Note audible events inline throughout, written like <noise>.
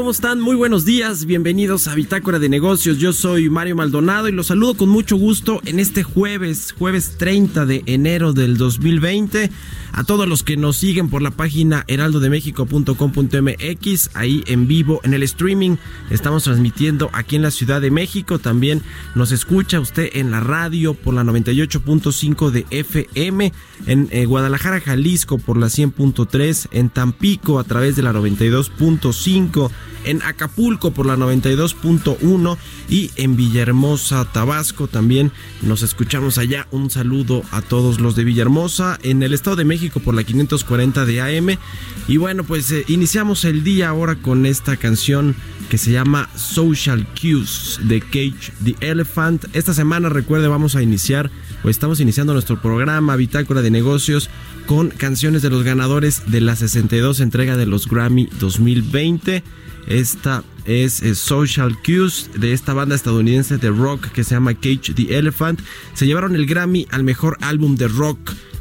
¿Cómo están? Muy buenos días, bienvenidos a Bitácora de Negocios. Yo soy Mario Maldonado y los saludo con mucho gusto en este jueves, jueves 30 de enero del 2020. A todos los que nos siguen por la página heraldodemexico.com.mx, ahí en vivo, en el streaming, estamos transmitiendo aquí en la Ciudad de México. También nos escucha usted en la radio por la 98.5 de FM, en eh, Guadalajara, Jalisco por la 100.3, en Tampico a través de la 92.5 en Acapulco por la 92.1 y en Villahermosa, Tabasco también nos escuchamos allá. Un saludo a todos los de Villahermosa, en el Estado de México por la 540 de AM. Y bueno, pues eh, iniciamos el día ahora con esta canción que se llama Social Cues de Cage the Elephant. Esta semana, recuerde, vamos a iniciar, o estamos iniciando nuestro programa Bitácora de Negocios con canciones de los ganadores de la 62 entrega de los Grammy 2020. Esta es, Social Cues de esta banda estadounidense de rock que se llama Cage the Elephant. Se llevaron el Grammy al mejor álbum de rock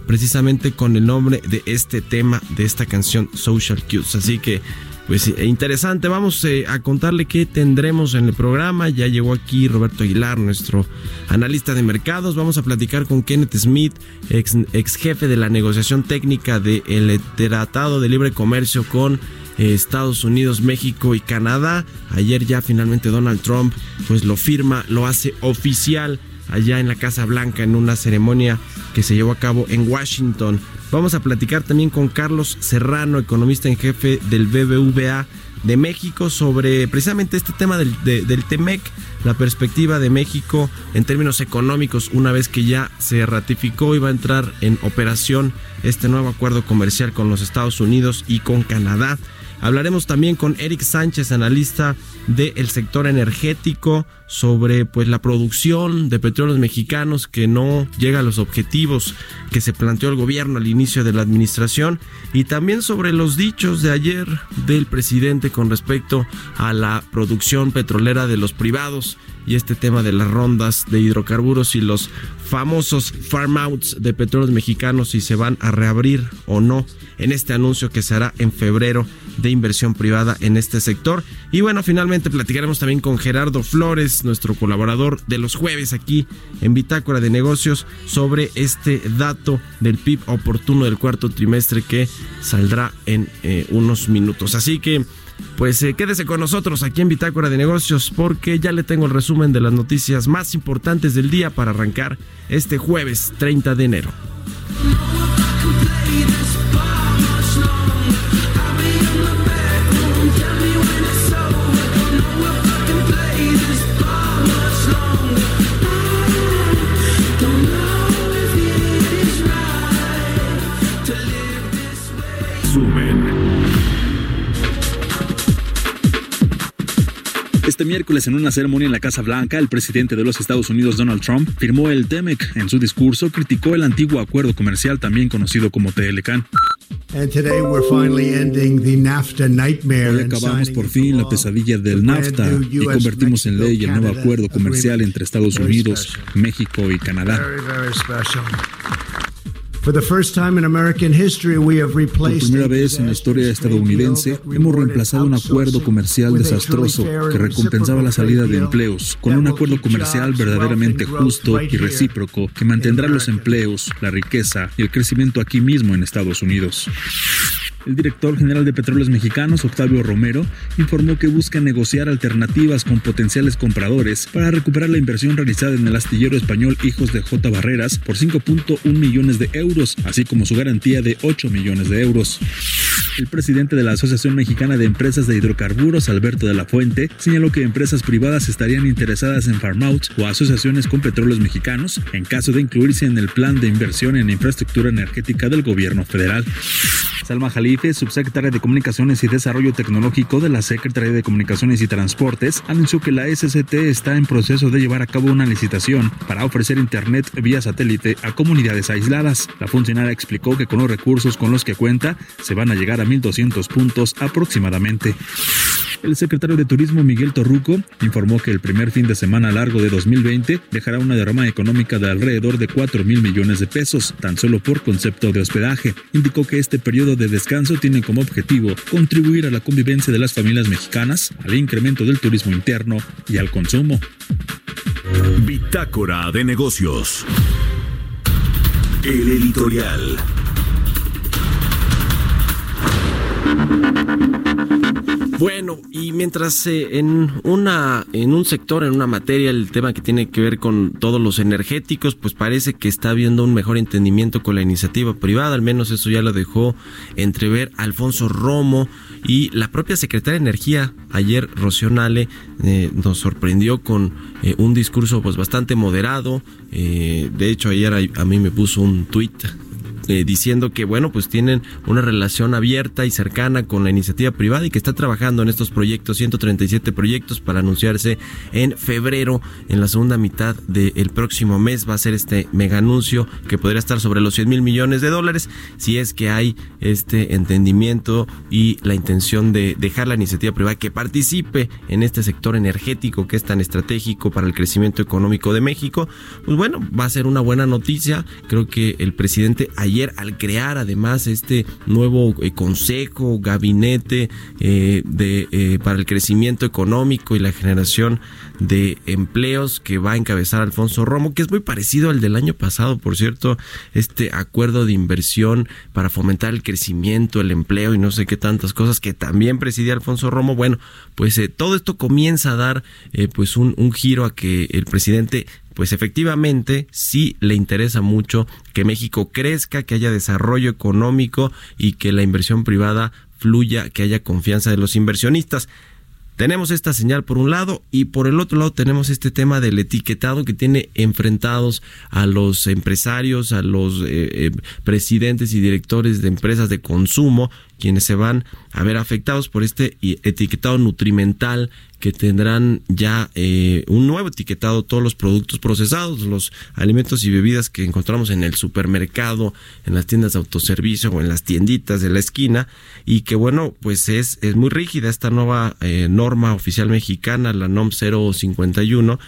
precisamente con el nombre de este tema, de esta canción Social Cues. Así que pues eh, interesante, vamos eh, a contarle qué tendremos en el programa. Ya llegó aquí Roberto Aguilar, nuestro analista de mercados. Vamos a platicar con Kenneth Smith, ex, ex jefe de la negociación técnica del Tratado de Libre Comercio con Estados Unidos, México y Canadá. Ayer ya finalmente Donald Trump pues lo firma, lo hace oficial allá en la Casa Blanca en una ceremonia que se llevó a cabo en Washington. Vamos a platicar también con Carlos Serrano, economista en jefe del BBVA de México, sobre precisamente este tema del, del TEMEC, la perspectiva de México en términos económicos una vez que ya se ratificó y va a entrar en operación este nuevo acuerdo comercial con los Estados Unidos y con Canadá. Hablaremos también con Eric Sánchez, analista del sector energético, sobre pues la producción de petróleos mexicanos que no llega a los objetivos que se planteó el gobierno al inicio de la administración y también sobre los dichos de ayer del presidente con respecto a la producción petrolera de los privados y este tema de las rondas de hidrocarburos y los famosos farm outs de petróleos mexicanos si se van a reabrir o no en este anuncio que se hará en febrero de inversión privada en este sector. Y bueno, finalmente platicaremos también con Gerardo Flores, nuestro colaborador de los jueves aquí en Bitácora de Negocios, sobre este dato del PIB oportuno del cuarto trimestre que saldrá en eh, unos minutos. Así que pues eh, quédese con nosotros aquí en Bitácora de Negocios porque ya le tengo el resumen de las noticias más importantes del día para arrancar este jueves 30 de enero. Este miércoles, en una ceremonia en la Casa Blanca, el presidente de los Estados Unidos, Donald Trump, firmó el TEMEC. En su discurso, criticó el antiguo acuerdo comercial, también conocido como TLCAN. Hoy acabamos por fin la pesadilla del NAFTA y convertimos en ley el nuevo acuerdo comercial entre Estados Unidos, México y Canadá. Por primera vez en la historia estadounidense, hemos reemplazado un acuerdo comercial desastroso que recompensaba la salida de empleos con un acuerdo comercial verdaderamente justo y recíproco que mantendrá los empleos, la riqueza y el crecimiento aquí mismo en Estados Unidos. El director general de Petróleos Mexicanos, Octavio Romero, informó que busca negociar alternativas con potenciales compradores para recuperar la inversión realizada en el astillero español Hijos de J. Barreras por 5.1 millones de euros, así como su garantía de 8 millones de euros. El presidente de la Asociación Mexicana de Empresas de Hidrocarburos, Alberto de la Fuente, señaló que empresas privadas estarían interesadas en farm-out o asociaciones con petróleos mexicanos en caso de incluirse en el plan de inversión en infraestructura energética del gobierno federal. Salma Jalife, subsecretaria de Comunicaciones y Desarrollo Tecnológico de la Secretaría de Comunicaciones y Transportes, anunció que la SCT está en proceso de llevar a cabo una licitación para ofrecer Internet vía satélite a comunidades aisladas. La funcionaria explicó que con los recursos con los que cuenta se van a llegar a 1.200 puntos aproximadamente. El secretario de Turismo Miguel Torruco informó que el primer fin de semana largo de 2020 dejará una derrama económica de alrededor de 4 mil millones de pesos, tan solo por concepto de hospedaje. Indicó que este periodo de descanso tiene como objetivo contribuir a la convivencia de las familias mexicanas, al incremento del turismo interno y al consumo. Bitácora de negocios. El editorial. Bueno, y mientras eh, en una en un sector, en una materia, el tema que tiene que ver con todos los energéticos, pues parece que está habiendo un mejor entendimiento con la iniciativa privada, al menos eso ya lo dejó entrever Alfonso Romo y la propia secretaria de Energía ayer Rocío eh, nos sorprendió con eh, un discurso pues bastante moderado, de hecho ayer a, a mí me puso un tuit eh, diciendo que, bueno, pues tienen una relación abierta y cercana con la iniciativa privada y que está trabajando en estos proyectos, 137 proyectos para anunciarse en febrero, en la segunda mitad del próximo mes. Va a ser este mega anuncio que podría estar sobre los 100 mil millones de dólares si es que hay este entendimiento y la intención de dejar la iniciativa privada que participe en este sector energético que es tan estratégico para el crecimiento económico de México. Pues bueno, va a ser una buena noticia. Creo que el presidente ayer al crear además este nuevo eh, consejo, gabinete eh, de, eh, para el crecimiento económico y la generación de empleos que va a encabezar Alfonso Romo, que es muy parecido al del año pasado, por cierto, este acuerdo de inversión para fomentar el crecimiento, el empleo y no sé qué tantas cosas que también presidía Alfonso Romo. Bueno, pues todo esto comienza a dar pues un, un giro a que el presidente pues efectivamente sí le interesa mucho que México crezca, que haya desarrollo económico y que la inversión privada fluya, que haya confianza de los inversionistas. Tenemos esta señal por un lado y por el otro lado tenemos este tema del etiquetado que tiene enfrentados a los empresarios, a los eh, eh, presidentes y directores de empresas de consumo, quienes se van a ver afectados por este etiquetado nutrimental que tendrán ya eh, un nuevo etiquetado todos los productos procesados, los alimentos y bebidas que encontramos en el supermercado, en las tiendas de autoservicio o en las tienditas de la esquina. Y que bueno, pues es, es muy rígida esta nueva eh, norma oficial mexicana, la NOM 051,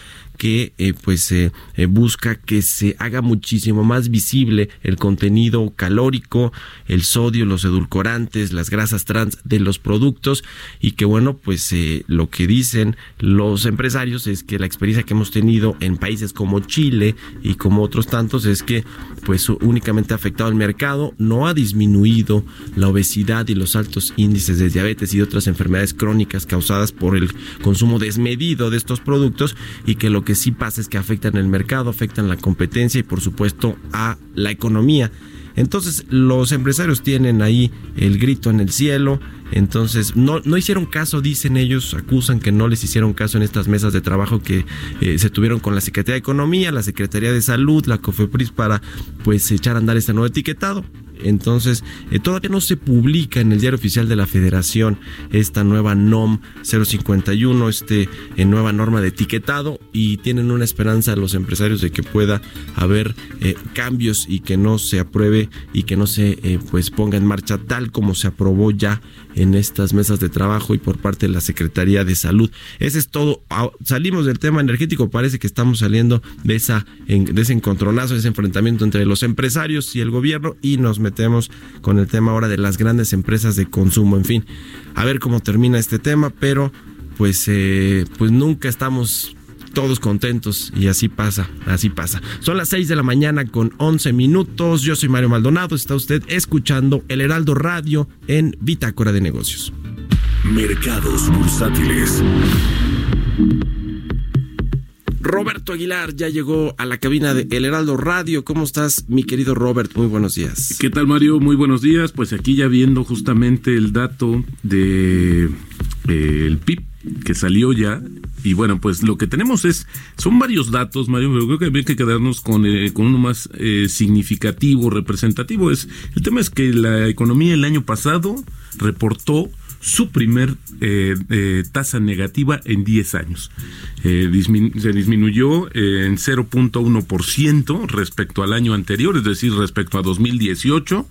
que eh, pues eh, busca que se haga muchísimo más visible el contenido calórico, el sodio, los edulcorantes, las grasas trans de los productos y que bueno pues eh, lo que dicen los empresarios es que la experiencia que hemos tenido en países como Chile y como otros tantos es que pues únicamente ha afectado al mercado, no ha disminuido la obesidad y los altos índices de diabetes y otras enfermedades crónicas causadas por el consumo desmedido de estos productos y que lo que sí pasa es que afectan el mercado, afectan la competencia y por supuesto a la economía. Entonces los empresarios tienen ahí el grito en el cielo, entonces no, no hicieron caso, dicen ellos, acusan que no les hicieron caso en estas mesas de trabajo que eh, se tuvieron con la Secretaría de Economía, la Secretaría de Salud, la COFEPRIS para pues echar a andar este nuevo etiquetado. Entonces, eh, todavía no se publica en el diario oficial de la Federación esta nueva NOM 051, este eh, nueva norma de etiquetado y tienen una esperanza los empresarios de que pueda haber eh, cambios y que no se apruebe y que no se pues ponga en marcha tal como se aprobó ya en estas mesas de trabajo y por parte de la Secretaría de Salud. Ese es todo. Ah, salimos del tema energético, parece que estamos saliendo de, esa, ese encontronazo, de ese enfrentamiento entre los empresarios y el gobierno y nos metemos con el tema ahora de las grandes empresas de consumo. En fin, a ver cómo termina este tema, pero pues, eh, pues nunca estamos todos contentos y así pasa, así pasa. Son las 6 de la mañana con 11 minutos. Yo soy Mario Maldonado. Está usted escuchando El Heraldo Radio en Bitácora de Negocios. Mercados bursátiles. Roberto Aguilar ya llegó a la cabina de El Heraldo Radio. ¿Cómo estás, mi querido Robert? Muy buenos días. ¿Qué tal, Mario? Muy buenos días. Pues aquí ya viendo justamente el dato de eh, el PIB que salió ya y bueno, pues lo que tenemos es, son varios datos, Mario, pero creo que habría que quedarnos con, eh, con uno más eh, significativo, representativo. Es, el tema es que la economía el año pasado reportó su primer eh, eh, tasa negativa en 10 años. Eh, se disminuyó en 0.1% respecto al año anterior, es decir, respecto a 2018.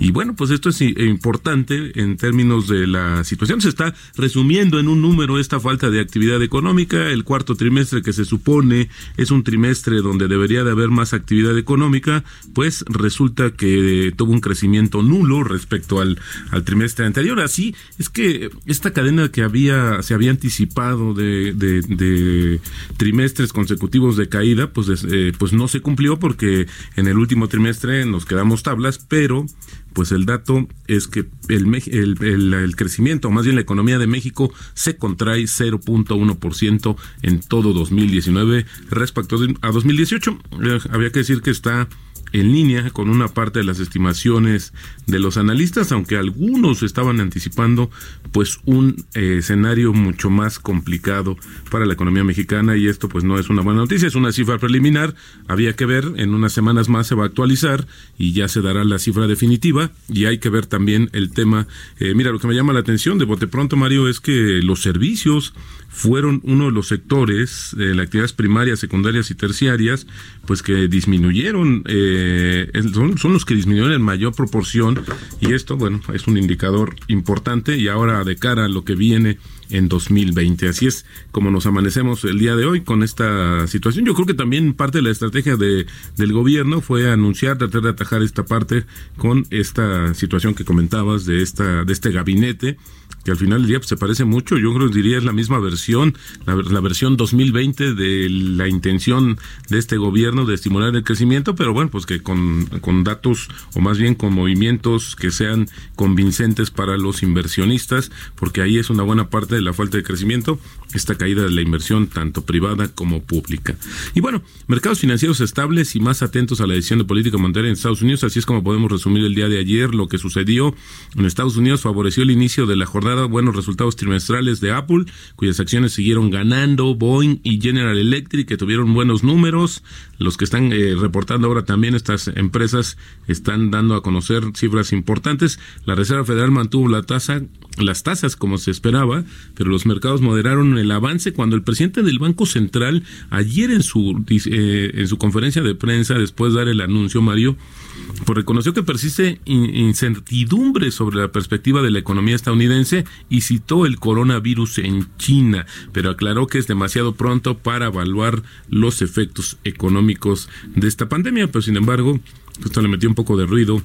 Y bueno, pues esto es importante en términos de la situación. Se está resumiendo en un número esta falta de actividad económica. El cuarto trimestre que se supone es un trimestre donde debería de haber más actividad económica, pues resulta que tuvo un crecimiento nulo respecto al, al trimestre anterior. Así es que esta cadena que había se había anticipado de, trimestres consecutivos de caída, pues, eh, pues no se cumplió porque en el último trimestre nos quedamos tablas, pero pues el dato es que el, crecimiento, o más bien la economía de México, se contrae 0.1% en todo 2019 respecto a 2018. Eh, había que decir que está en línea con una parte de las estimaciones de los analistas, aunque algunos estaban anticipando pues un eh, escenario mucho más complicado para la economía mexicana y esto pues no es una buena noticia, es una cifra preliminar, había que ver, en unas semanas más se va a actualizar y ya se dará la cifra definitiva y hay que ver también el tema, eh, mira lo que me llama la atención de bote pronto Mario es que los servicios fueron uno de los sectores, de las actividades primarias, secundarias y terciarias, pues que disminuyeron, eh, son, son, los que disminuyeron en mayor proporción y esto, bueno, es un indicador importante y ahora de cara a lo que viene en 2020. Así es como nos amanecemos el día de hoy con esta situación. Yo creo que también parte de la estrategia de, del gobierno fue anunciar, tratar de atajar esta parte con esta situación que comentabas de esta de este gabinete que al final del día pues, se parece mucho. Yo creo que diría es la misma versión, la, la, versión 2020 de la intención de este gobierno de estimular el crecimiento, pero bueno, pues que con, con datos o más bien con movimientos que sean convincentes para los inversionistas, porque ahí es una buena parte la falta de crecimiento, esta caída de la inversión tanto privada como pública. Y bueno, mercados financieros estables y más atentos a la decisión de política monetaria en Estados Unidos, así es como podemos resumir el día de ayer lo que sucedió en Estados Unidos, favoreció el inicio de la jornada buenos resultados trimestrales de Apple, cuyas acciones siguieron ganando, Boeing y General Electric, que tuvieron buenos números, los que están eh, reportando ahora también estas empresas están dando a conocer cifras importantes. La Reserva Federal mantuvo la tasa las tasas como se esperaba, pero los mercados moderaron el avance cuando el presidente del Banco Central ayer en su eh, en su conferencia de prensa después de dar el anuncio Mario pues reconoció que persiste incertidumbre sobre la perspectiva de la economía estadounidense y citó el coronavirus en China, pero aclaró que es demasiado pronto para evaluar los efectos económicos de esta pandemia, pero sin embargo, esto le metió un poco de ruido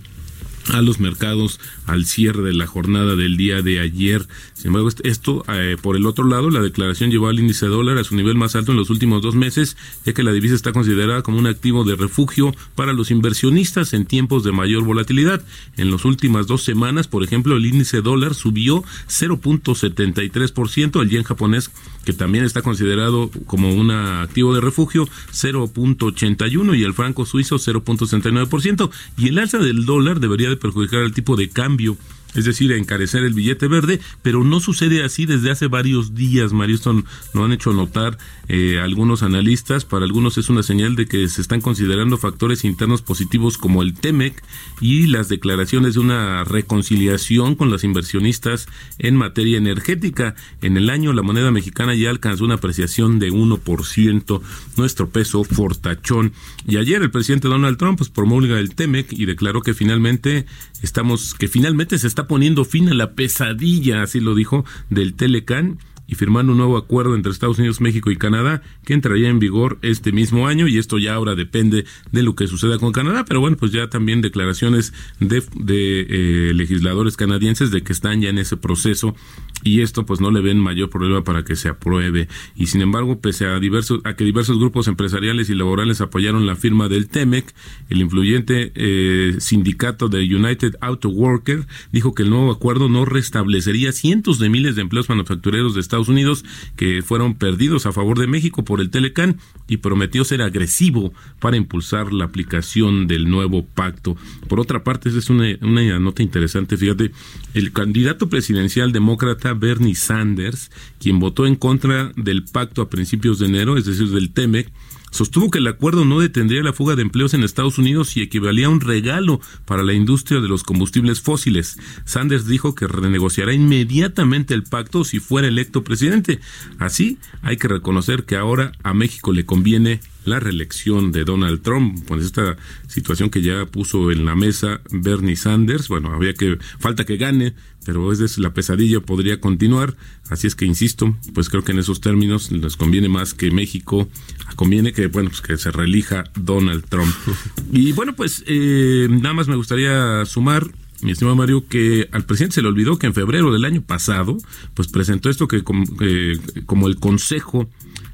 a los mercados al cierre de la jornada del día de ayer. Sin embargo, esto, eh, por el otro lado, la declaración llevó al índice dólar a su nivel más alto en los últimos dos meses, ya que la divisa está considerada como un activo de refugio para los inversionistas en tiempos de mayor volatilidad. En las últimas dos semanas, por ejemplo, el índice dólar subió 0.73%, el yen japonés, que también está considerado como un activo de refugio, 0.81% y el franco suizo 0.69%. Y el alza del dólar debería perjudicar el tipo de cambio es decir, encarecer el billete verde, pero no sucede así desde hace varios días, Mario. Esto lo han hecho notar eh, algunos analistas. Para algunos es una señal de que se están considerando factores internos positivos como el TEMEC y las declaraciones de una reconciliación con los inversionistas en materia energética. En el año la moneda mexicana ya alcanzó una apreciación de 1%, nuestro peso fortachón. Y ayer el presidente Donald Trump pues, promulga el TEMEC y declaró que finalmente estamos, que finalmente se está poniendo fin a la pesadilla, así lo dijo, del Telecan y firmando un nuevo acuerdo entre Estados Unidos, México y Canadá que entraría en vigor este mismo año y esto ya ahora depende de lo que suceda con Canadá, pero bueno, pues ya también declaraciones de, de eh, legisladores canadienses de que están ya en ese proceso y esto pues no le ven mayor problema para que se apruebe. Y sin embargo pese a diversos a que diversos grupos empresariales y laborales apoyaron la firma del TEMEC el influyente eh, sindicato de United Auto Worker dijo que el nuevo acuerdo no restablecería cientos de miles de empleos manufactureros de Estados Unidos que fueron perdidos a favor de México por el Telecan y prometió ser agresivo para impulsar la aplicación del nuevo pacto. Por otra parte esa es una, una nota interesante fíjate el candidato presidencial demócrata Bernie Sanders, quien votó en contra del pacto a principios de enero, es decir, del TEMEC, sostuvo que el acuerdo no detendría la fuga de empleos en Estados Unidos y equivalía a un regalo para la industria de los combustibles fósiles. Sanders dijo que renegociará inmediatamente el pacto si fuera electo presidente. Así, hay que reconocer que ahora a México le conviene la reelección de Donald Trump, pues esta situación que ya puso en la mesa Bernie Sanders, bueno, había que falta que gane, pero es la pesadilla podría continuar, así es que insisto, pues creo que en esos términos les conviene más que México, conviene que bueno, pues que se reelija Donald Trump. <laughs> Y bueno, pues eh, nada más me gustaría sumar mi estimado Mario, que al presidente se le olvidó que en febrero del año pasado, pues presentó esto que como, eh, como el Consejo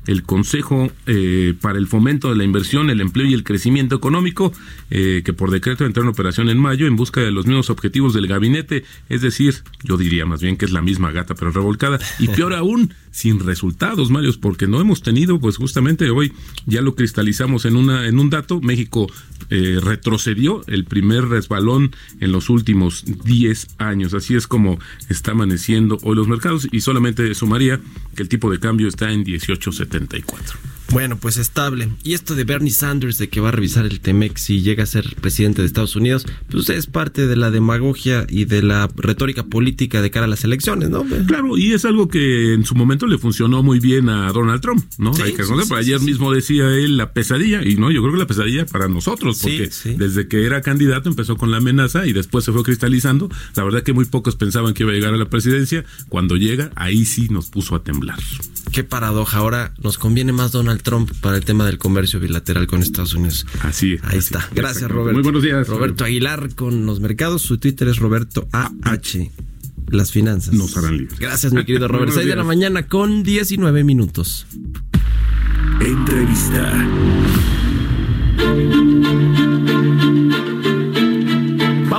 el Consejo eh, para el Fomento de la Inversión, el Empleo y el Crecimiento Económico, eh, que por decreto entró en operación en mayo en busca de los mismos objetivos del gabinete, es decir, yo diría más bien que es la misma gata pero revolcada, y peor aún, sin resultados, Mario, porque no hemos tenido, pues justamente hoy ya lo cristalizamos en, una, en un dato, México eh, retrocedió el primer resbalón en los últimos 10 años, así es como está amaneciendo hoy los mercados, y solamente sumaría que el tipo de cambio está en 18.70. Bueno, pues estable. Y esto de Bernie Sanders, de que va a revisar el Temex y llega a ser presidente de Estados Unidos, pues es parte de la demagogia y de la retórica política de cara a las elecciones, ¿no? Claro, y es algo que en su momento le funcionó muy bien a Donald Trump, ¿no? Hay que ayer mismo decía él la pesadilla, y no, yo creo que la pesadilla para nosotros, porque desde que era candidato empezó con la amenaza y después se fue cristalizando. La verdad que muy pocos pensaban que iba a llegar a la presidencia. Cuando llega, ahí sí nos puso a temblar. Qué paradoja. Ahora nos conviene más Donald Trump para el tema del comercio bilateral con Estados Unidos. Así Ahí está. Gracias, Roberto. Muy buenos días. Roberto Aguilar con los mercados. Su Twitter es Roberto AH. Las finanzas. Nos harán libres. Gracias, mi querido <laughs> Roberto. 6 de la mañana con 19 minutos. Entrevista.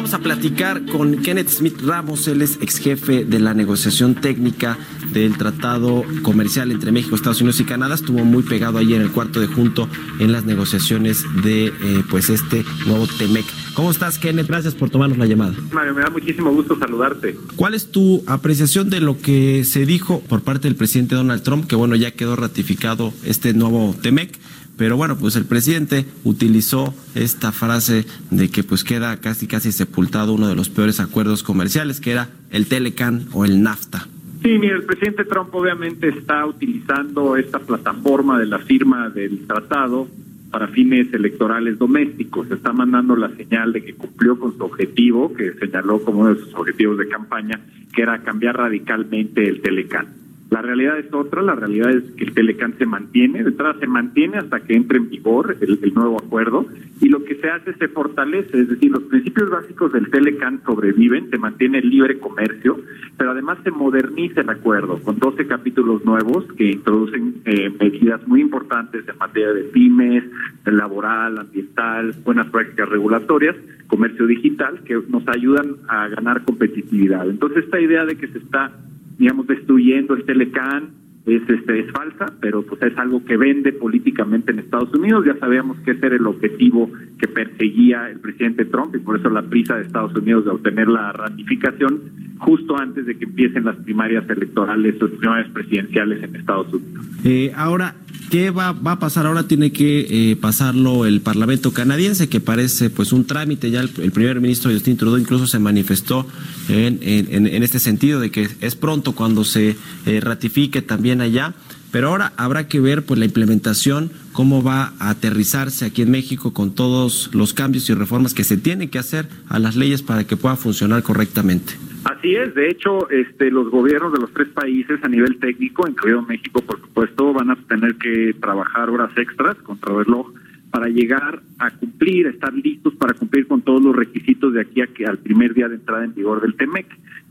Vamos a platicar con Kenneth Smith Ramos, él es ex jefe de la negociación técnica del Tratado Comercial entre México, Estados Unidos y Canadá. Estuvo muy pegado ahí en el cuarto de junto en las negociaciones de eh, pues este nuevo TEMEC. ¿Cómo estás, Kenneth? Gracias por tomarnos la llamada. Mario, me da muchísimo gusto saludarte. ¿Cuál es tu apreciación de lo que se dijo por parte del presidente Donald Trump, que bueno, ya quedó ratificado este nuevo TEMEC? Pero bueno, pues el presidente utilizó esta frase de que pues queda casi casi sepultado uno de los peores acuerdos comerciales, que era el Telecan o el NAFTA. Sí, mira, el presidente Trump obviamente está utilizando esta plataforma de la firma del tratado para fines electorales domésticos. Está mandando la señal de que cumplió con su objetivo, que señaló como uno de sus objetivos de campaña, que era cambiar radicalmente el Telecan. La realidad es otra, la realidad es que el Telecan se mantiene, de entrada se mantiene hasta que entre en vigor el, nuevo acuerdo y lo que se hace se fortalece, es decir, los principios básicos del Telecan sobreviven, se mantiene el libre comercio, pero además se moderniza el acuerdo con 12 capítulos nuevos que introducen eh, medidas muy importantes en materia de pymes, laboral, ambiental, buenas prácticas regulatorias, comercio digital, que nos ayudan a ganar competitividad. Entonces esta idea de que se está digamos, destruyendo el Telecan, es, este, es falsa, pero pues es algo que vende políticamente en Estados Unidos. Ya sabíamos que ese era el objetivo que perseguía el presidente Trump y por eso la prisa de Estados Unidos de obtener la ratificación. justo antes de que empiecen las primarias electorales o primarias presidenciales en Estados Unidos. Eh, ahora, ¿qué va, va, a pasar? Ahora tiene que eh, pasarlo el Parlamento canadiense, que parece pues un trámite. Ya el, primer ministro Justin Trudeau incluso se manifestó en, en, en, este sentido de que es pronto cuando se eh, ratifique también allá. Pero ahora habrá que ver pues la implementación, cómo va a aterrizarse aquí en México con todos los cambios y reformas que se tienen que hacer a las leyes para que pueda funcionar correctamente. Así es, de hecho, este, los gobiernos de los tres países a nivel técnico, incluido México, por supuesto, van a tener que trabajar horas extras contra reloj para llegar a cumplir, estar listos para cumplir con todos los requisitos de aquí a que al primer día de entrada en vigor del TEMEC.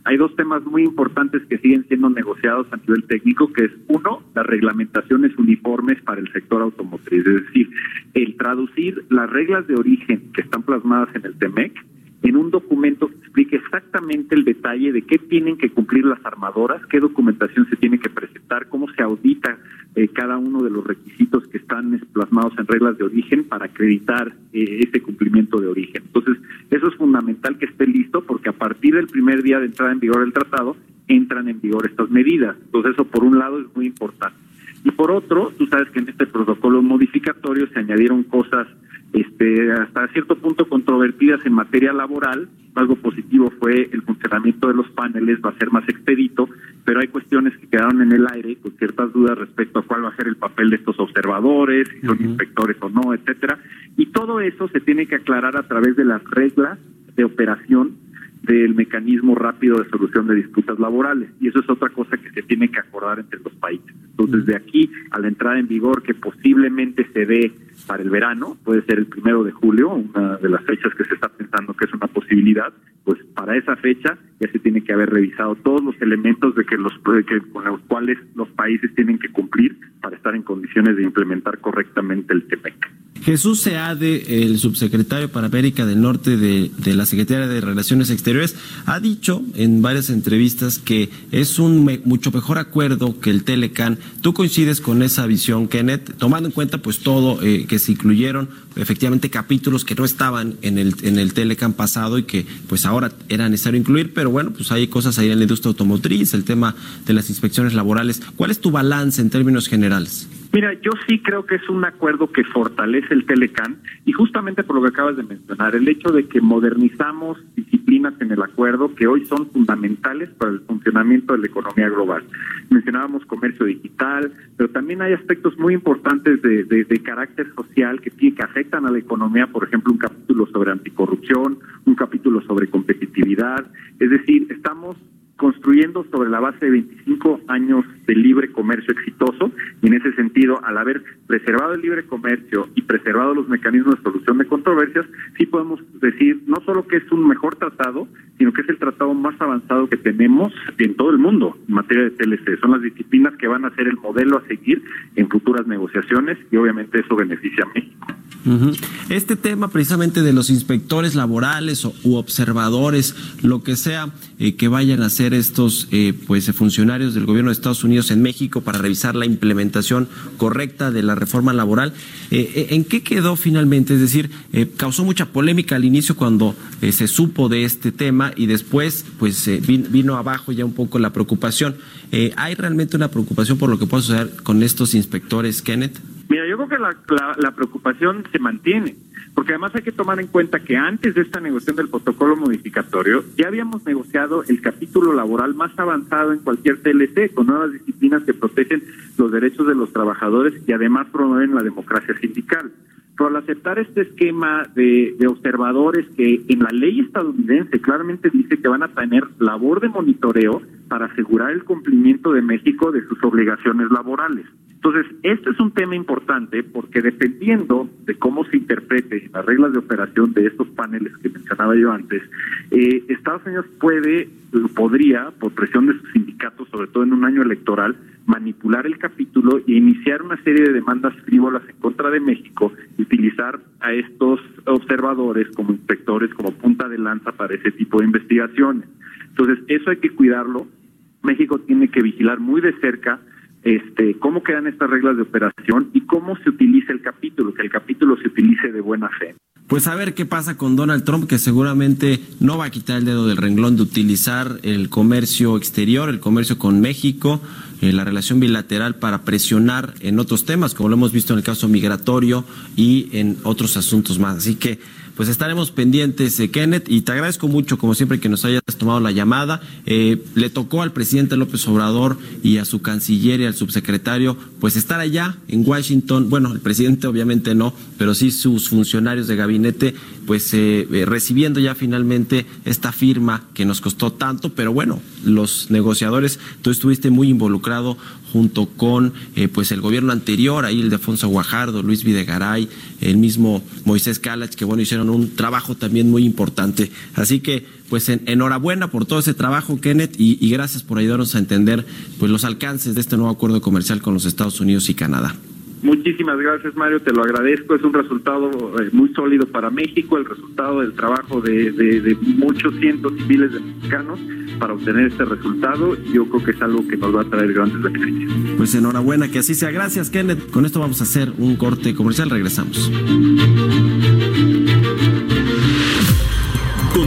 Hay dos temas muy importantes que siguen siendo negociados a nivel técnico, que es uno, las reglamentaciones uniformes para el sector automotriz, es decir, el traducir las reglas de origen que están plasmadas en el TEMEC en un documento que explique exactamente el detalle de qué tienen que cumplir las armadoras, qué documentación se tiene que presentar, cómo se audita eh, cada uno de los requisitos que están plasmados en reglas de origen para acreditar eh, ese cumplimiento de origen. Entonces, eso es fundamental que esté listo porque a partir del primer día de entrada en vigor del tratado, entran en vigor estas medidas. Entonces, eso por un lado es muy importante. Y por otro, tú sabes que en este protocolo modificatorio se añadieron cosas este, hasta cierto punto controvertidas en materia laboral. Algo positivo fue el funcionamiento de los paneles, va a ser más expedito, pero hay cuestiones que quedaron en el aire con ciertas dudas respecto a cuál va a ser el papel de estos observadores, si son inspectores o no, etcétera. Y todo eso se tiene que aclarar a través de las reglas de operación del mecanismo rápido de solución de disputas laborales. Y eso es otra cosa que se tiene que acordar entre los países. Entonces, de aquí a la entrada en vigor que posiblemente se dé para el verano, puede ser el primero de julio, una de las fechas que se está pensando que es una posibilidad, pues para esa fecha ya se tiene que haber revisado todos los elementos de que los con los cuales los países tienen que cumplir para estar en condiciones de implementar correctamente el TEMEC. Jesús Seade, el subsecretario para América del Norte de, de, la Secretaría de Relaciones Exteriores, ha dicho en varias entrevistas que es un mucho mejor acuerdo que el Telecan. ¿Tú coincides con esa visión, Kenneth? Tomando en cuenta pues todo eh, que se incluyeron efectivamente capítulos que no estaban en el en el Telecan pasado y que pues ahora era necesario incluir, pero bueno, pues hay cosas ahí en la industria automotriz, el tema de las inspecciones laborales. ¿Cuál es tu balance en términos generales? Mira, yo sí creo que es un acuerdo que fortalece el Telecan y justamente por lo que acabas de mencionar, el hecho de que modernizamos disciplinas en el acuerdo que hoy son fundamentales para el funcionamiento de la economía global. Mencionábamos comercio digital, pero también hay aspectos muy importantes de, de, de carácter social que, que afectan a la economía, por ejemplo, un capítulo sobre anticorrupción, un capítulo sobre competitividad, es decir, estamos construyendo sobre la base de 25 años de libre comercio exitoso y en ese sentido, al haber preservado el libre comercio y preservado los mecanismos de solución de controversias, sí podemos decir no solo que es un mejor tratado, sino que es el tratado más avanzado que tenemos en todo el mundo en materia de TLC. Son las disciplinas que van a ser el modelo a seguir en futuras negociaciones y obviamente eso beneficia a México. Este tema precisamente de los inspectores laborales o, u observadores, lo que sea eh, que vayan a hacer estos eh, pues funcionarios del gobierno de Estados Unidos en México para revisar la implementación correcta de la reforma laboral, eh, ¿en qué quedó finalmente? Es decir, causó mucha polémica al inicio cuando se supo de este tema y después pues vino abajo ya un poco la preocupación. ¿Hay realmente una preocupación por lo que puede suceder con estos inspectores, Kenneth? Mira, yo creo que la, la, preocupación se mantiene, porque además hay que tomar en cuenta que antes de esta negociación del protocolo modificatorio ya habíamos negociado el capítulo laboral más avanzado en cualquier TLC, con nuevas disciplinas que protegen los derechos de los trabajadores y además promueven la democracia sindical. Pero al aceptar este esquema de observadores que en la ley estadounidense claramente dice que van a tener labor de monitoreo para asegurar el cumplimiento de México de sus obligaciones laborales. Entonces, este es un tema importante porque dependiendo de cómo se interprete las reglas de operación de estos paneles que mencionaba yo antes, eh, Estados Unidos puede, podría, por presión de sus sindicatos, sobre todo en un año electoral, manipular el capítulo e iniciar una serie de demandas frívolas en contra de México y utilizar a estos observadores como inspectores, como punta de lanza para ese tipo de investigaciones. Entonces, eso hay que cuidarlo. México tiene que vigilar muy de cerca este, cómo quedan estas reglas de operación y cómo se utiliza el capítulo, que el capítulo se utilice de buena fe. Pues a ver qué pasa con Donald Trump, que seguramente no va a quitar el dedo del renglón de utilizar el comercio exterior, el comercio con México, eh, la relación bilateral para presionar en otros temas, como lo hemos visto en el caso migratorio y en otros asuntos más. Así que pues estaremos pendientes, eh, Kenneth, y te agradezco mucho, como siempre, que nos hayas tomado la llamada. Eh, le tocó al presidente López Obrador y a su canciller y al subsecretario, pues estar allá en Washington. Bueno, el presidente obviamente no, pero sí sus funcionarios de gabinete, pues eh, recibiendo ya finalmente esta firma que nos costó tanto, pero bueno, los negociadores, tú estuviste muy involucrado junto con eh, pues el gobierno anterior, ahí el de Afonso Guajardo, Luis Videgaray, el mismo Moisés Calach, que bueno, hicieron un trabajo también muy importante. Así que pues enhorabuena por todo ese trabajo, Kenneth, y, y gracias por ayudarnos a entender pues los alcances de este nuevo acuerdo comercial con los Estados Unidos y Canadá. Muchísimas gracias, Mario, te lo agradezco. Es un resultado eh, muy sólido para México, el resultado del trabajo de, de, de, muchos cientos y miles de mexicanos para obtener este resultado. Yo creo que es algo que nos va a traer grandes beneficios. Pues enhorabuena, que así sea. Gracias, Kenneth. Con esto vamos a hacer un corte comercial. Regresamos.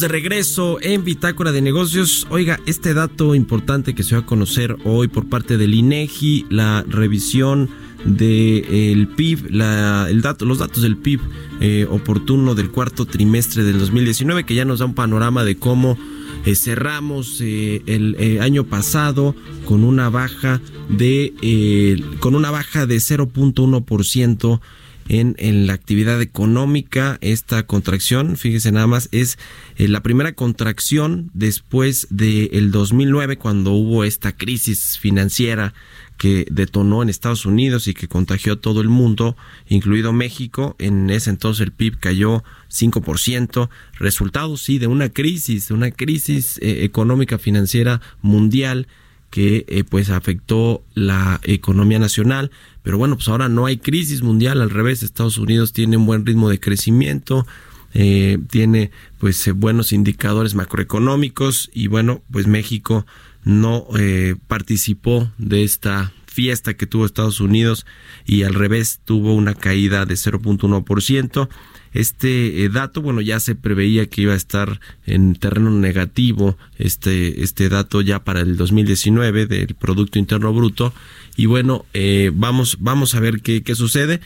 De regreso en Bitácora de Negocios. Oiga, este dato importante que se va a conocer hoy por parte del INEGI, la revisión del PIB, la, el dato, los datos del PIB eh, oportuno del cuarto trimestre del 2019, que ya nos da un panorama de cómo eh, cerramos eh, el eh, año pasado con una baja de eh, con una baja de 0.1% en, en, la actividad económica. Esta contracción, fíjese nada más, es eh, la primera contracción después del de 2009, cuando hubo esta crisis financiera que detonó en Estados Unidos y que contagió a todo el mundo, incluido México. En ese entonces el PIB cayó 5%, resultado sí de una crisis, de una crisis eh, económica financiera mundial que eh, pues afectó la economía nacional, pero bueno, pues ahora no hay crisis mundial, al revés, Estados Unidos tiene un buen ritmo de crecimiento, eh, tiene pues eh, buenos indicadores macroeconómicos y bueno, pues México no eh, participó de esta fiesta que tuvo Estados Unidos y al revés tuvo una caída de 0.1%. Este eh, dato, bueno, ya se preveía que iba a estar en terreno negativo, este, este dato ya para el 2019 del Producto Interno Bruto. Y bueno, eh, vamos, vamos a ver qué, qué sucede.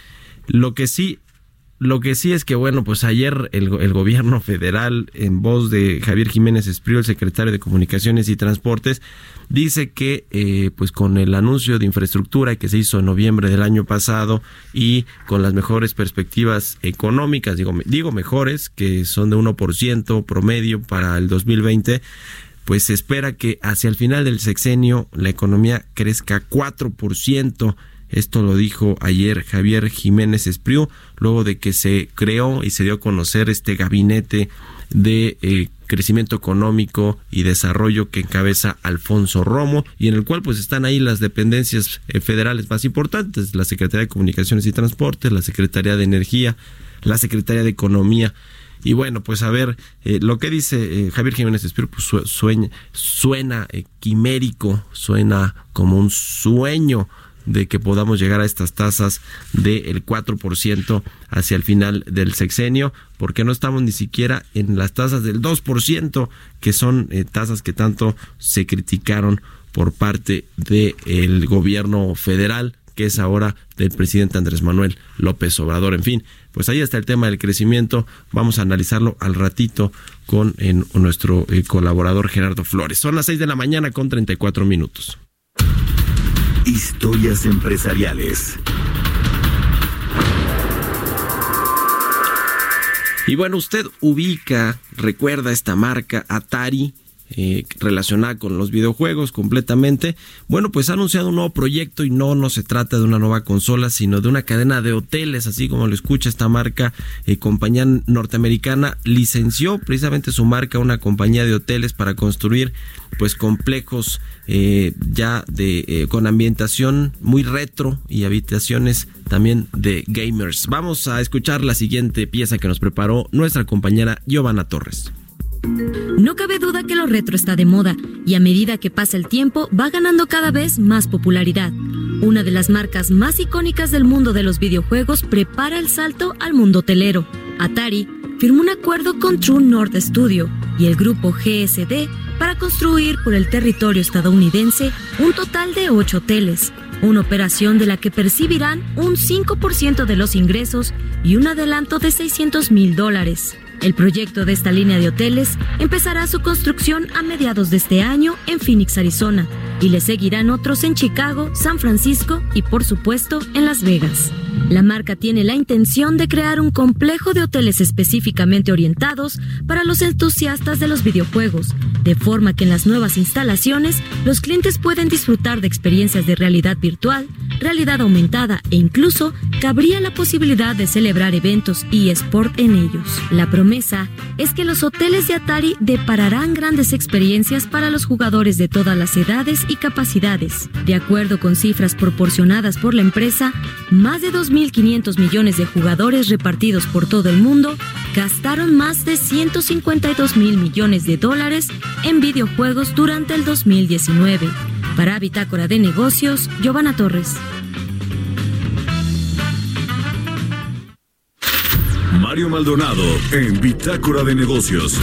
Lo que sí lo que sí es que, bueno, pues ayer el, gobierno federal, en voz de Javier Jiménez Espriu, el secretario de Comunicaciones y Transportes, dice que, eh, pues con el anuncio de infraestructura que se hizo en noviembre del año pasado y con las mejores perspectivas económicas, digo, digo mejores, que son de 1% promedio para el 2020, pues se espera que hacia el final del sexenio la economía crezca 4%. Esto lo dijo ayer Javier Jiménez Espriu, luego de que se creó y se dio a conocer este gabinete de eh, crecimiento económico y desarrollo que encabeza Alfonso Romo y en el cual pues están ahí las dependencias eh, federales más importantes, la Secretaría de Comunicaciones y Transportes, la Secretaría de Energía, la Secretaría de Economía. Y bueno, pues a ver, eh, lo que dice eh, Javier Jiménez Espíritu pues suena quimérico, suena como un sueño de que podamos llegar a estas tasas del 4% hacia el final del sexenio, porque no estamos ni siquiera en las tasas del 2%, que son eh, tasas que tanto se criticaron por parte del el gobierno federal, que es ahora del presidente Andrés Manuel López Obrador. En fin, pues ahí está el tema del crecimiento. Vamos a analizarlo al ratito con nuestro eh, colaborador Gerardo Flores. Son las 6 de la mañana con 34 minutos. Historias empresariales. Y bueno, usted ubica, recuerda esta marca Atari, eh, relacionada con los videojuegos completamente. Bueno, pues ha anunciado un nuevo proyecto y no, no se trata de una nueva consola, sino de una cadena de hoteles, así como lo escucha esta marca, eh, compañía norteamericana, licenció precisamente su marca a una compañía de hoteles para construir pues complejos eh, ya de eh, con ambientación muy retro y habitaciones también de gamers. Vamos a escuchar la siguiente pieza que nos preparó nuestra compañera Giovanna Torres. No cabe duda que lo retro está de moda y a medida que pasa el tiempo va ganando cada vez más popularidad. Una de las marcas más icónicas del mundo de los videojuegos prepara el salto al mundo hotelero. Atari firmó un acuerdo con True North Studio y el grupo GSD para construir por el territorio estadounidense un total de ocho hoteles, una operación de la que percibirán un 5% de los ingresos y un adelanto de 600 mil dólares. El proyecto de esta línea de hoteles empezará su construcción a mediados de este año en Phoenix, Arizona, y le seguirán otros en Chicago, San Francisco y por supuesto en Las Vegas. La marca tiene la intención de crear un complejo de hoteles específicamente orientados para los entusiastas de los videojuegos, de forma que en las nuevas instalaciones los clientes pueden disfrutar de experiencias de realidad virtual, realidad aumentada e incluso cabría la posibilidad de celebrar eventos y sport en ellos. La promesa es que los hoteles de Atari depararán grandes experiencias para los jugadores de todas las edades y capacidades. De acuerdo con cifras proporcionadas por la empresa, más de 2.500 millones de jugadores repartidos por todo el mundo gastaron más de 152 mil millones de dólares en videojuegos durante el 2019. Para Bitácora de Negocios, Giovanna Torres. Mario Maldonado en Bitácora de Negocios.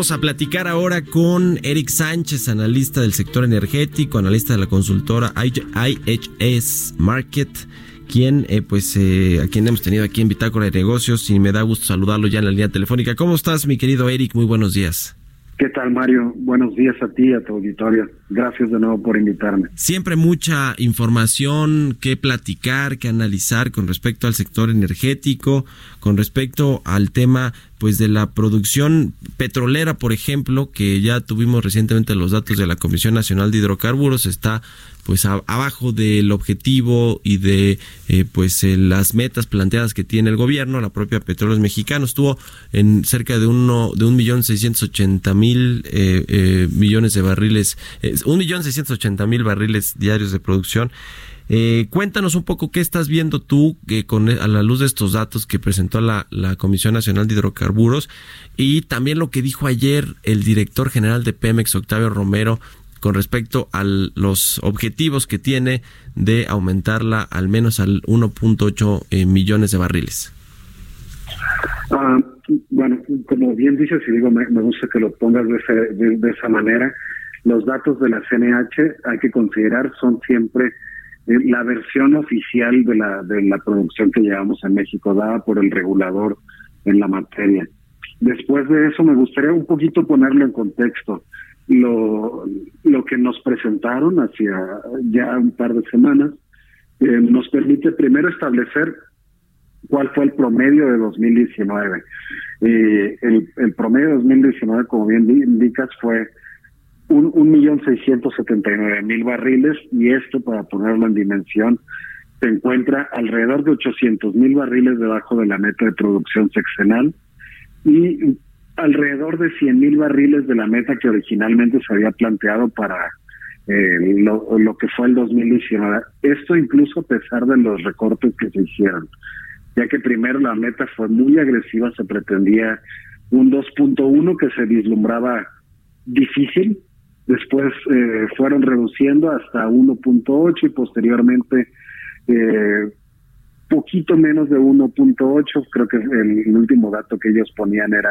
A platicar ahora con Eric Sánchez, analista del sector energético, analista de la consultora IHS Market quien eh, pues eh, a quien hemos tenido aquí en Bitácora de Negocios y me da gusto saludarlo ya en la línea telefónica. ¿Cómo estás, mi querido Eric? Muy buenos días. ¿Qué tal, Mario? Buenos días a ti y a tu auditorio. Gracias de nuevo por invitarme. Siempre mucha información que platicar, que analizar con respecto al sector energético, con respecto al tema pues de la producción petrolera, por ejemplo, que ya tuvimos recientemente los datos de la Comisión Nacional de Hidrocarburos, está pues abajo del objetivo y de eh, pues eh, las metas planteadas que tiene el gobierno la propia petróleos mexicanos estuvo en cerca de uno de un millón seiscientos ochenta mil eh, millones de barriles un millón seiscientos ochenta mil barriles diarios de producción. Cuéntanos un poco qué estás viendo tú con, a la luz de estos datos que presentó la, la Comisión Nacional de Hidrocarburos y también lo que dijo ayer el director general de Pemex, Octavio Romero, con respecto a los objetivos que tiene de aumentarla al menos al 1.8 eh, millones de barriles. Ah, bueno, como bien dices, y digo, me, gusta que lo pongas de, de, esa manera, los datos de la CNH hay que considerar son siempre eh, la versión oficial de la, de la producción que llevamos en México, dada por el regulador en la materia. Después de eso, me gustaría un poquito ponerlo en contexto lo, lo que nos presentaron hacia ya un par de semanas eh, nos permite primero establecer cuál fue el promedio de 2019. Eh, el, el promedio de 2019, como bien indicas, fue un, un millón seiscientos setenta y nueve mil barriles y esto, para ponerlo en dimensión, se encuentra alrededor de 800 mil barriles debajo de la meta de producción sexenal y alrededor de 100 mil barriles de la meta que originalmente se había planteado para eh, lo, que fue el 2019. Esto incluso a pesar de los recortes que se hicieron, ya que primero la meta fue muy agresiva, se pretendía un 2.1 que se vislumbraba difícil, después eh, fueron reduciendo hasta 1.8 y posteriormente eh, poquito menos de 1.8, creo que el último dato que ellos ponían era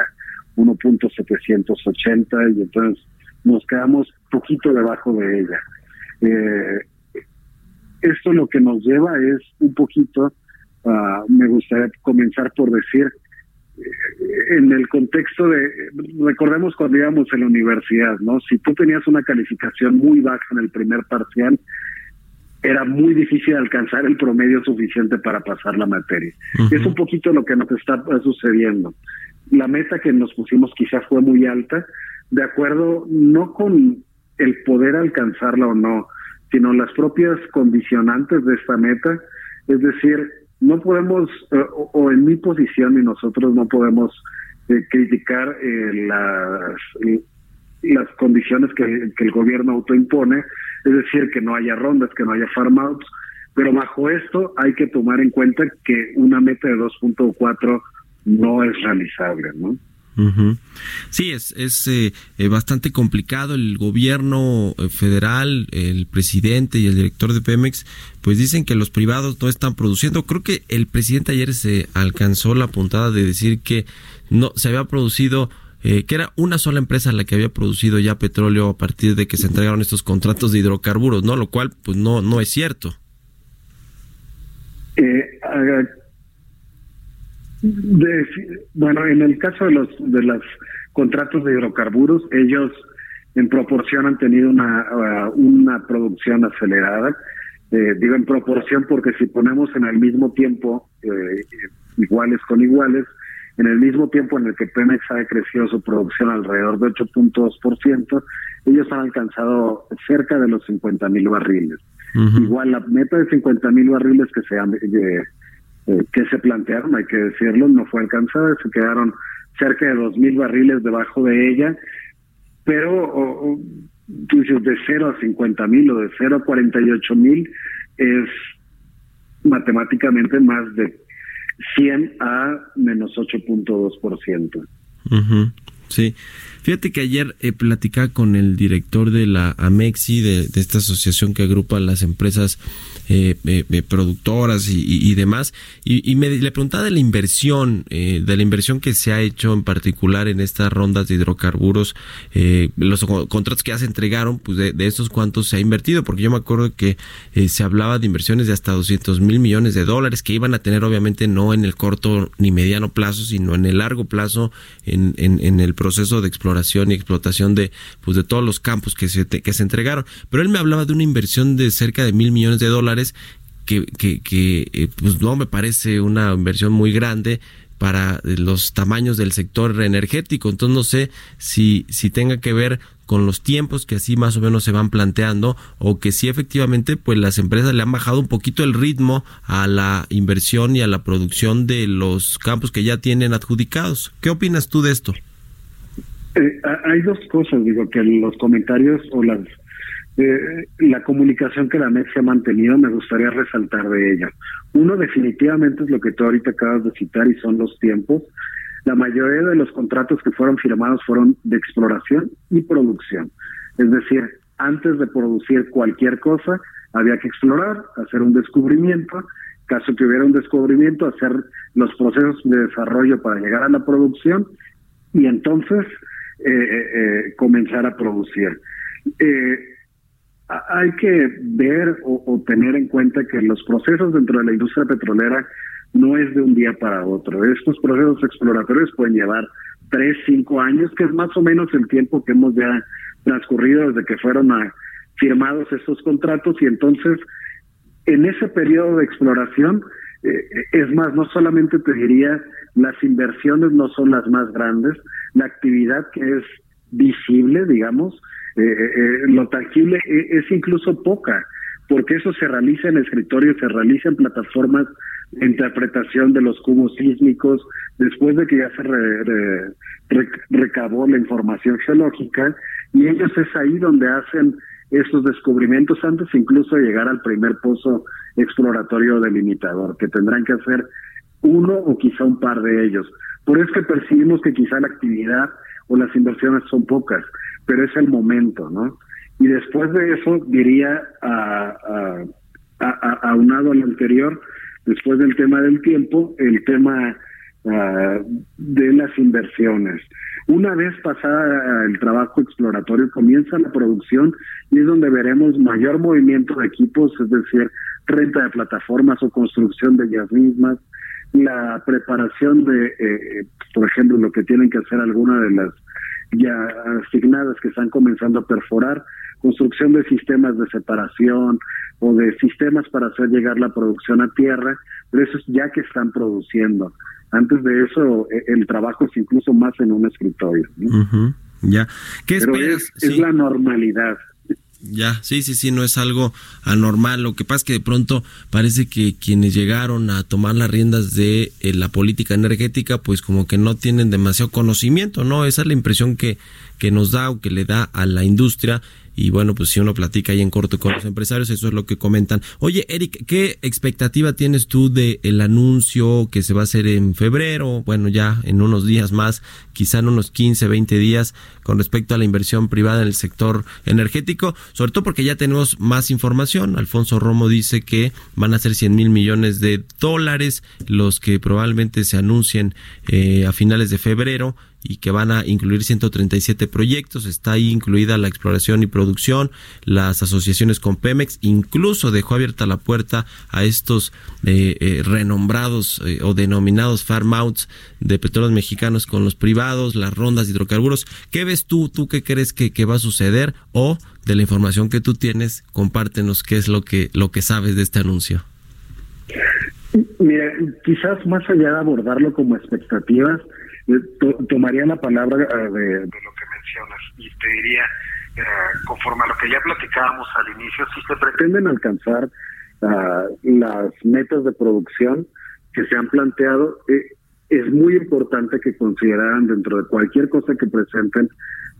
1.780 y entonces nos quedamos poquito debajo de ella. Eh, esto lo que nos lleva es un poquito, uh, me gustaría comenzar por decir, eh, en el contexto de, recordemos cuando íbamos en la universidad, ¿no? Si tú tenías una calificación muy baja en el primer parcial, era muy difícil alcanzar el promedio suficiente para pasar la materia. Es un poquito lo que nos está sucediendo. La meta que nos pusimos quizás fue muy alta, de acuerdo no con el poder alcanzarla o no, sino las propias condicionantes de esta meta. Es decir, no podemos, eh, o, en mi posición y nosotros no podemos eh, criticar eh, las, las condiciones que, el gobierno autoimpone, es decir, que no haya rondas, que no haya farm outs, pero bajo esto hay que tomar en cuenta que una meta de 2.4 no es realizable, ¿no? Sí, es, es eh, eh, bastante complicado. El gobierno eh, federal, el presidente y el director de Pemex, pues dicen que los privados no están produciendo. Creo que el presidente ayer se alcanzó la puntada de decir que no se había producido eh, que era una sola empresa la que había producido ya petróleo a partir de que se entregaron estos contratos de hidrocarburos, ¿no? Lo cual, pues no, no es cierto. Eh, bueno, en el caso de los de los contratos de hidrocarburos, ellos en proporción han tenido una, uh, una producción acelerada. Eh, digo en proporción porque si ponemos en el mismo tiempo iguales con iguales, en el mismo tiempo en el que Pemex ha crecido su producción alrededor de 8.2%, ellos han alcanzado cerca de los 50 mil barriles. Igual la meta de 50 mil barriles que se, eh, eh, que se plantearon, hay que decirlo, no fue alcanzada, se quedaron cerca de 2 mil barriles debajo de ella, pero tú dices de 0 a 50 mil o de 0 a 48 mil es matemáticamente más de 100 a menos 8.2%. Uh Sí. Fíjate que ayer eh, platicaba con el director de la AMEXI, de, de esta asociación que agrupa las empresas eh, eh, eh, productoras y, demás. Y, me le preguntaba de la inversión, de la inversión que se ha hecho en particular en estas rondas de hidrocarburos, los contratos que ya se entregaron, pues de, de estos cuántos se ha invertido, porque yo me acuerdo que se hablaba de inversiones de hasta 200 mil millones de dólares que iban a tener obviamente no en el corto ni mediano plazo, sino en el largo plazo en, en, en el proceso de exploración y explotación de, pues de todos los campos que se, que se entregaron. Pero él me hablaba de una inversión de cerca de mil millones de dólares que, que, eh, pues no me parece una inversión muy grande para los tamaños del sector energético. Entonces no sé si, si tenga que ver con los tiempos que así más o menos se van planteando o que si efectivamente pues las empresas le han bajado un poquito el ritmo a la inversión y a la producción de los campos que ya tienen adjudicados. ¿Qué opinas tú de esto? Eh, hay dos cosas, digo, que los comentarios o las eh, la comunicación que la MEX se ha mantenido, me gustaría resaltar de ella. Uno definitivamente es lo que tú ahorita acabas de citar y son los tiempos. La mayoría de los contratos que fueron firmados fueron de exploración y producción. Es decir, antes de producir cualquier cosa, había que explorar, hacer un descubrimiento, caso que hubiera un descubrimiento, hacer los procesos de desarrollo para llegar a la producción y entonces eh, eh, eh comenzar a producir. Eh, hay que ver o, tener en cuenta que los procesos dentro de la industria petrolera no es de un día para otro. Estos procesos exploratorios pueden llevar tres, cinco años, que es más o menos el tiempo que hemos ya transcurrido desde que fueron firmados estos contratos y entonces en ese periodo de exploración, eh, es más, no solamente te diría, las inversiones no son las más grandes, la actividad que es visible, digamos, eh, eh, lo tangible es incluso poca, porque eso se realiza en escritorio, se realiza en plataformas de interpretación de los cubos sísmicos, después de que ya se recabó la información geológica, y ellos es ahí donde hacen esos descubrimientos antes incluso de llegar al primer pozo exploratorio delimitador, que tendrán que hacer uno o quizá un par de ellos. Por eso que percibimos que quizá la actividad o las inversiones son pocas pero es el momento, ¿no? Y después de eso, diría, a, a, aunado al anterior, después del tema del tiempo, el tema ah, de las inversiones. Una vez pasada el trabajo exploratorio, comienza la producción y es donde veremos mayor movimiento de equipos, es decir, renta de plataformas o construcción de ellas mismas, la preparación de, eh, por ejemplo, lo que tienen que hacer algunas de las ya asignadas que están comenzando a perforar, construcción de sistemas de separación o de sistemas para hacer llegar la producción a tierra, pero eso es ya que están produciendo. Antes de eso, e, el trabajo es incluso más en un escritorio. Ya. ¿Qué esperas? es la normalidad. Ya, sí, sí, sí, no es algo anormal. Lo que pasa es que de pronto parece que quienes llegaron a tomar las riendas de eh, la política energética, pues como que no tienen demasiado conocimiento, ¿no? Esa es la impresión que, que nos da o que le da a la industria y bueno, pues si uno platica ahí en corto con los empresarios, eso es lo que comentan. Oye, Eric, ¿qué expectativa tienes tú del el anuncio que se va a hacer en febrero? Bueno, ya en unos días más, quizá en unos 15, 20 días, con respecto a la inversión privada en el sector energético, sobre todo porque ya tenemos más información. Alfonso Romo dice que van a ser 100 mil millones de dólares los que probablemente se anuncien eh, a finales de febrero y que van a incluir 137 proyectos. Está ahí incluida la exploración y producción, las asociaciones con Pemex, incluso dejó abierta la puerta a estos eh, eh, renombrados eh, o denominados farm outs de petróleos mexicanos con los privados, las rondas de hidrocarburos. ¿Qué ves tú? ¿Tú qué crees que, que va a suceder? O de la información que tú tienes, compártenos qué es lo que, lo que sabes de este anuncio. Mira, quizás más allá de abordarlo como expectativas, tomaría la palabra eh, de, lo que mencionas y te diría, eh, conforme a lo que ya platicábamos al inicio, si se pretenden alcanzar ah, las metas de producción que se han planteado, eh, es muy importante que consideraran dentro de cualquier cosa que presenten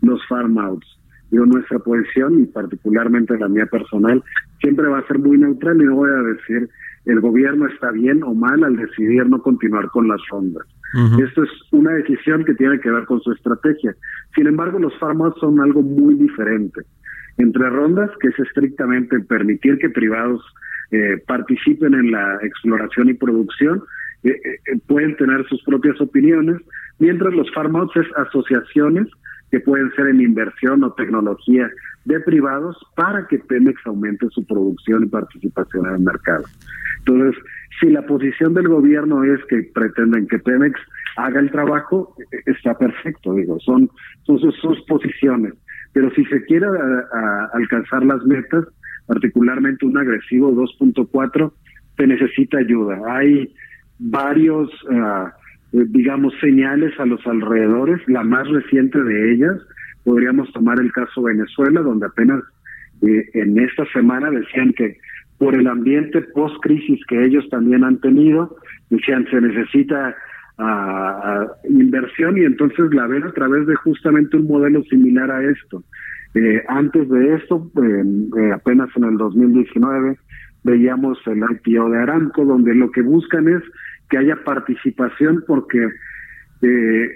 los farm outs. Yo nuestra posición y particularmente la mía personal siempre va a ser muy neutral y no voy a decir el gobierno está bien o mal al decidir no continuar con las rondas. Esto es una decisión que tiene que ver con su estrategia. Sin embargo, los fármacos son algo muy diferente. Entre rondas, que es estrictamente permitir que privados eh, participen en la exploración y producción, eh, eh, pueden tener sus propias opiniones, mientras los fármacos es asociaciones que pueden ser en inversión o tecnología de privados para que Pemex aumente su producción y participación en el mercado. Entonces, si la posición del gobierno es que pretenden que Pemex haga el trabajo, está perfecto, digo, son, son sus, posiciones. Pero si se quiere alcanzar las metas, particularmente un agresivo 2.4, se necesita ayuda. Hay varios, ah, digamos, señales a los alrededores. La más reciente de ellas, podríamos tomar el caso Venezuela, donde apenas eh, en esta semana decían que por el ambiente post-crisis que ellos también han tenido, decían se necesita uh, inversión y entonces la ven a través de justamente un modelo similar a esto. Eh, antes de esto, eh, apenas en el 2019, veíamos el IPO de Aramco, donde lo que buscan es que haya participación porque eh,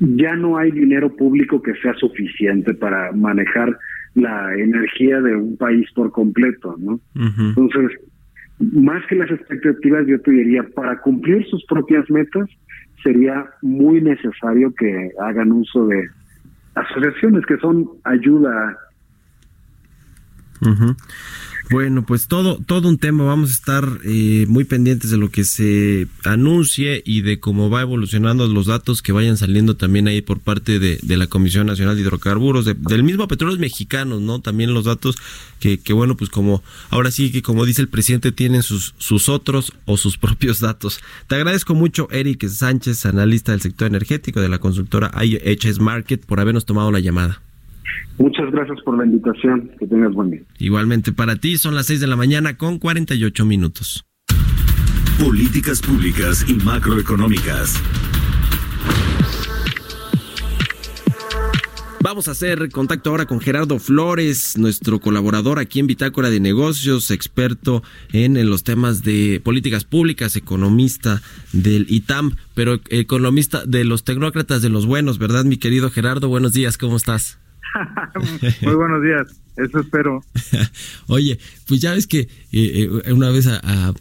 ya no hay dinero público que sea suficiente para manejar la energía de un país por completo, ¿no? Entonces, más que las expectativas, yo te diría, para cumplir sus propias metas, sería muy necesario que hagan uso de asociaciones que son ayuda. Bueno, pues todo, todo un tema. Vamos a estar eh, muy pendientes de lo que se anuncie y de cómo va evolucionando los datos que vayan saliendo también ahí por parte de, la Comisión Nacional de Hidrocarburos, del mismo Petróleos Mexicanos, ¿no? También los datos que, que, bueno, pues como ahora sí que como dice el presidente, tienen sus, sus otros o sus <laughs> propios datos. Te agradezco mucho, Eric Sánchez, analista del sector energético de la consultora IHS Market, por habernos tomado la llamada. Muchas gracias por la invitación. Que tengas buen día. Igualmente para ti, son las 6 de la mañana con 48 minutos. Políticas públicas y macroeconómicas. Vamos a hacer contacto ahora con Gerardo Flores, nuestro colaborador aquí en Bitácora de Negocios, experto en, en, los temas de políticas públicas, economista del ITAM, pero economista de los tecnócratas de los buenos, ¿verdad, mi querido Gerardo? Buenos días, ¿cómo estás? <laughs> Muy buenos días, eso espero. <laughs> Oye, pues ya ves que eh, eh, una vez a,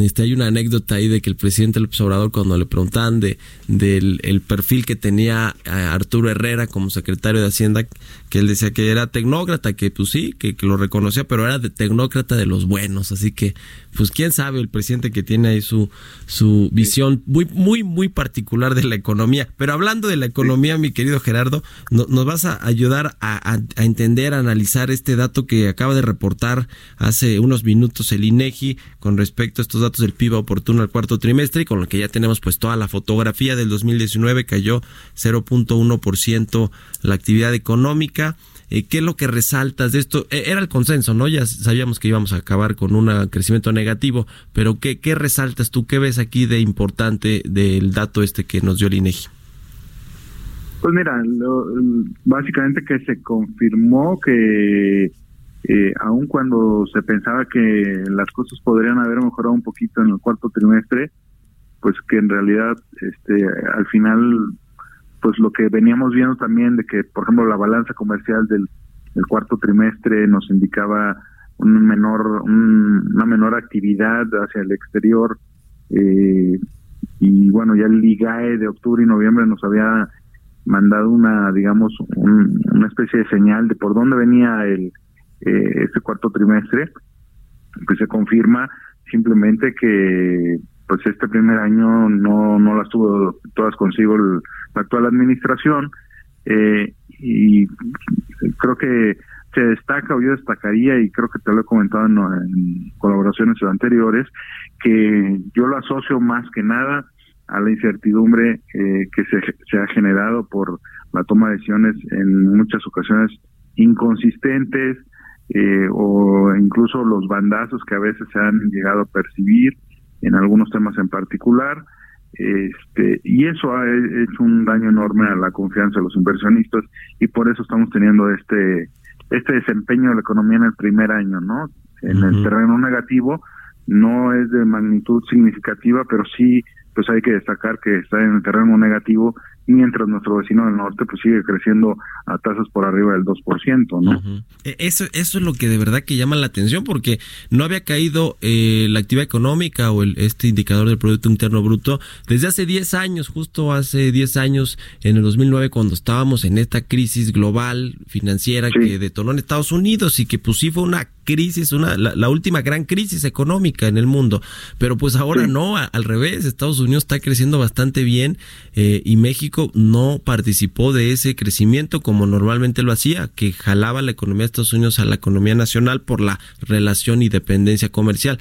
este, hay una anécdota ahí de que el presidente López Obrador cuando le preguntaban de del el perfil que tenía Arturo Herrera como secretario de Hacienda, que él decía que era tecnócrata, que pues sí, que, lo reconocía, pero era de tecnócrata de los buenos, así que pues quién sabe el presidente que tiene ahí su su visión muy muy muy particular de la economía. Pero hablando de la economía, mi querido Gerardo, nos vas a ayudar a, a, entender, a analizar este dato que acaba de reportar hace unos minutos el INEGI con respecto a estos datos del PIB oportuno al cuarto trimestre y con lo que ya tenemos pues toda la fotografía del 2019 cayó 0.1% la actividad económica. Eh, ¿Qué es lo que resaltas de esto? Eh, era el consenso, ¿no? Ya sabíamos que íbamos a acabar con un crecimiento negativo, pero ¿qué, ¿qué resaltas tú? ¿Qué ves aquí de importante del dato este que nos dio el INEGI? Pues mira, básicamente que se confirmó que eh, aun cuando se pensaba que las cosas podrían haber mejorado un poquito en el cuarto trimestre, pues que en realidad este al final pues lo que veníamos viendo también de que por ejemplo la balanza comercial del, cuarto trimestre nos indicaba un menor una menor actividad hacia el exterior eh, y bueno ya el IGAE de octubre y noviembre nos había mandado una digamos una especie de señal de por dónde venía el eh, este cuarto trimestre pues se confirma simplemente que pues este primer año no, no las tuvo todas consigo la actual administración eh, y creo que se destaca o yo destacaría y creo que te lo he comentado en, colaboraciones anteriores que yo lo asocio más que nada a la incertidumbre eh, que se, se ha generado por la toma de decisiones en muchas ocasiones inconsistentes eh, o incluso los bandazos que a veces se han llegado a percibir en algunos temas en particular. Este, y eso ha hecho un daño enorme a la confianza de los inversionistas y por eso estamos teniendo este este desempeño de la economía en el primer año, ¿no? En el terreno negativo no es de magnitud significativa, pero sí pues hay que destacar que está en el terreno negativo mientras nuestro vecino del norte pues sigue creciendo a tasas por arriba del 2%, ¿no? E, eso, eso es lo que de verdad que llama la atención porque no había caído eh, la actividad económica o el, este indicador del Producto Interno Bruto desde hace 10 años, justo hace 10 años, en el 2009, cuando estábamos en esta crisis global financiera que detonó en Estados Unidos y que pues sí fue una crisis, una, la, última gran crisis económica en el mundo. Pero pues ahora no, al revés, Estados Unidos está creciendo bastante bien eh, y México no participó de ese crecimiento como normalmente lo hacía, que jalaba la economía de Estados Unidos a la economía nacional por la relación y dependencia comercial.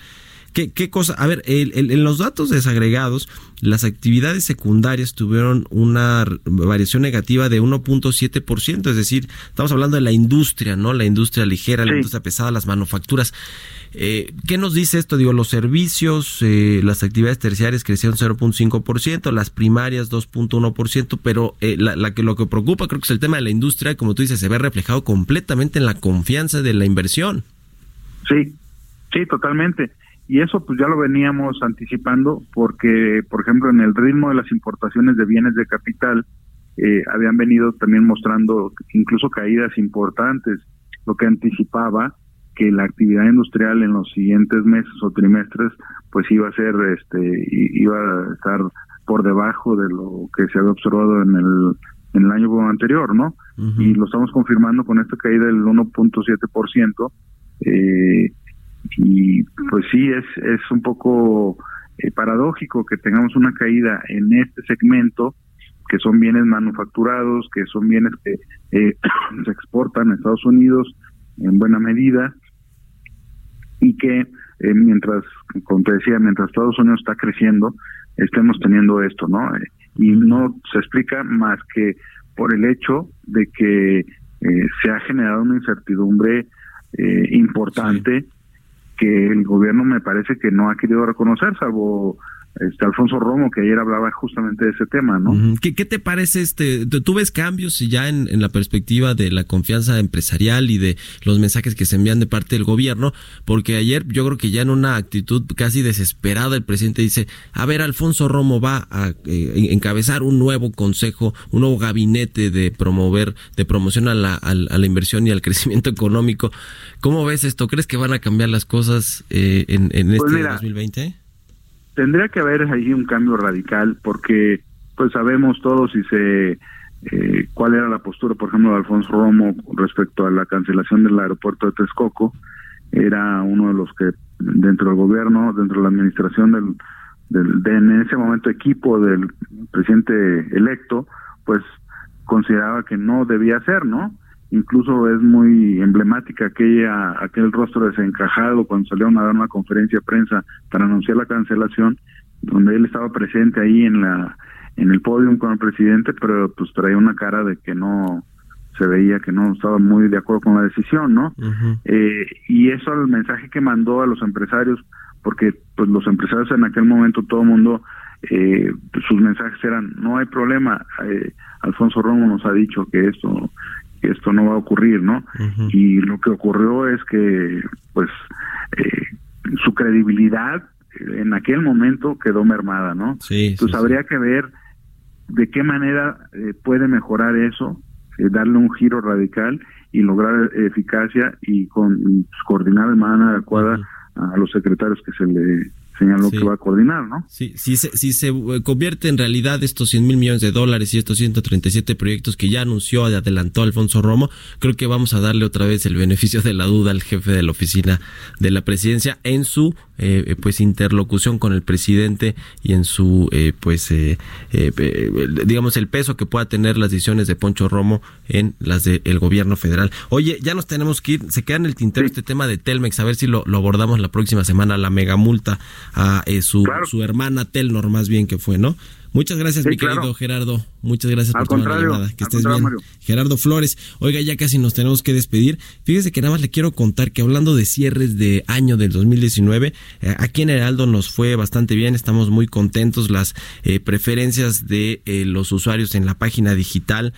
¿Qué, qué cosa? A ver, en los datos desagregados, las actividades secundarias tuvieron una variación negativa de 1.7%, es decir, estamos hablando de la industria, ¿no? La industria ligera, la industria pesada, las manufacturas. Eh, ¿Qué nos dice esto? Digo, los servicios, eh, las actividades terciarias crecieron 0.5%, las primarias 2.1%, pero eh, la, que lo que preocupa creo que es el tema de la industria, como tú dices, se ve reflejado completamente en la confianza de la inversión. Sí, sí, totalmente. Y eso pues ya lo veníamos anticipando porque, por ejemplo, en el ritmo de las importaciones de bienes de capital, eh, habían venido también mostrando incluso caídas importantes, lo que anticipaba que la actividad industrial en los siguientes meses o trimestres pues iba a ser este iba a estar por debajo de lo que se había observado en el en el año anterior, ¿no? Y lo estamos confirmando con esta caída del 1.7%. Eh, y pues sí, es, es un poco eh, paradójico que tengamos una caída en este segmento, que son bienes manufacturados, que son bienes que eh, <coughs> se exportan a Estados Unidos en buena medida, y que eh, mientras, como te decía, mientras Estados Unidos está creciendo, estemos teniendo esto, ¿no? y no se explica más que por el hecho de que se ha generado una incertidumbre importante que el gobierno me parece que no ha querido reconocer, salvo este Alfonso Romo, que ayer hablaba justamente de ese tema, ¿no? ¿Qué, te parece este? ¿Tú ves cambios ya en, la perspectiva de la confianza empresarial y de los mensajes que se envían de parte del gobierno? Porque ayer yo creo que ya en una actitud casi desesperada el presidente dice, a ver, Alfonso Romo va a eh, encabezar un nuevo consejo, un nuevo gabinete de promover, de promoción a la, a, la inversión y al <laughs> crecimiento económico. ¿Cómo ves esto? ¿Crees que van a cambiar las cosas eh, en, en pues este 2020? Tendría que haber ahí un cambio radical porque pues sabemos todos si se eh, cuál era la postura por ejemplo de Alfonso Romo respecto a la cancelación del aeropuerto de Texcoco. Era uno de los que dentro del gobierno dentro de la administración del, del de, en ese momento equipo del presidente electo pues consideraba que no debía ser no incluso es muy emblemática aquella aquel rostro desencajado cuando salieron a dar una conferencia de prensa para anunciar la cancelación donde él estaba presente ahí en la en el podio con el presidente pero pues traía una cara de que no se veía que no estaba muy de acuerdo con la decisión no eh, y eso el mensaje que mandó a los empresarios porque pues los empresarios en aquel momento todo el mundo eh, sus mensajes eran no hay problema eh, Alfonso Romo nos ha dicho que esto esto no va a ocurrir, ¿no? Y lo que ocurrió es que, pues, eh, su credibilidad en aquel momento quedó mermada, ¿no? Sí, Entonces habría que ver de qué manera eh, puede mejorar eso, eh, darle un giro radical y lograr eficacia y con pues, coordinar de manera adecuada a los secretarios que se le señaló que va a coordinar, ¿no? Sí, si se, si se eh, convierte en realidad estos 100 mil millones de dólares y estos 137 proyectos que ya anunció y adelantó Alfonso Romo, creo que vamos a darle otra vez el beneficio de la duda al jefe de la oficina de la presidencia en su eh, eh, pues interlocución con el presidente y en su pues digamos el peso que pueda tener las decisiones de Poncho Romo en las del gobierno federal. Oye, ya nos tenemos que ir, se queda en el tintero este tema de Telmex, a ver si lo, lo abordamos la próxima semana, la mega multa a eh, su, su hermana Telnor, más bien que fue, ¿no? Muchas gracias, mi querido Gerardo. Muchas gracias por tomar la llamada. Que estés bien. Gerardo Flores. Oiga, ya casi nos tenemos que despedir. Fíjese que nada más le quiero contar que hablando de cierres de año del 2019, eh, aquí en Heraldo nos fue bastante bien. Estamos muy contentos. Las eh, preferencias de eh, los usuarios en la página digital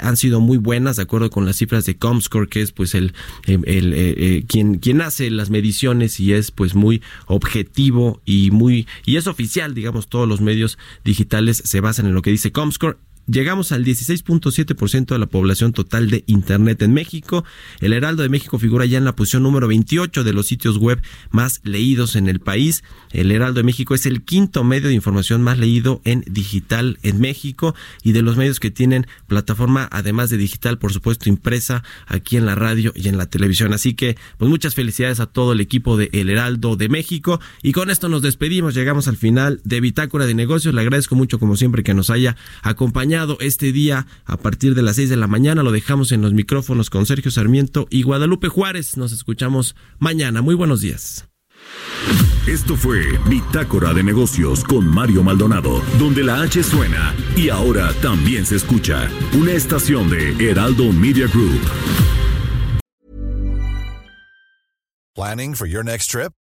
han sido muy buenas, de acuerdo con las cifras de Comscore, que es pues el, el quien, quien hace las mediciones y es pues muy objetivo y muy, y es oficial, digamos, todos los medios digitales se basan en lo que dice Comscore Llegamos al 16.7% de la población total de Internet en México. El Heraldo de México figura ya en la posición número 28 de los sitios web más leídos en el país. El Heraldo de México es el quinto medio de información más leído en digital en México y de los medios que tienen plataforma, además de digital, por supuesto, impresa aquí en la radio y en la televisión. Así que, pues muchas felicidades a todo el equipo de El Heraldo de México. Y con esto nos despedimos. Llegamos al final de Bitácora de Negocios. Le agradezco mucho, como siempre, que nos haya acompañado este día a partir de las 6 de la mañana. Lo dejamos en los micrófonos con Sergio Sarmiento y Guadalupe Juárez. Nos escuchamos mañana. Muy buenos días. Esto fue Bitácora de Negocios con Mario Maldonado, donde la H suena y ahora también se escucha una estación de Heraldo Media Group. Planning for your next trip?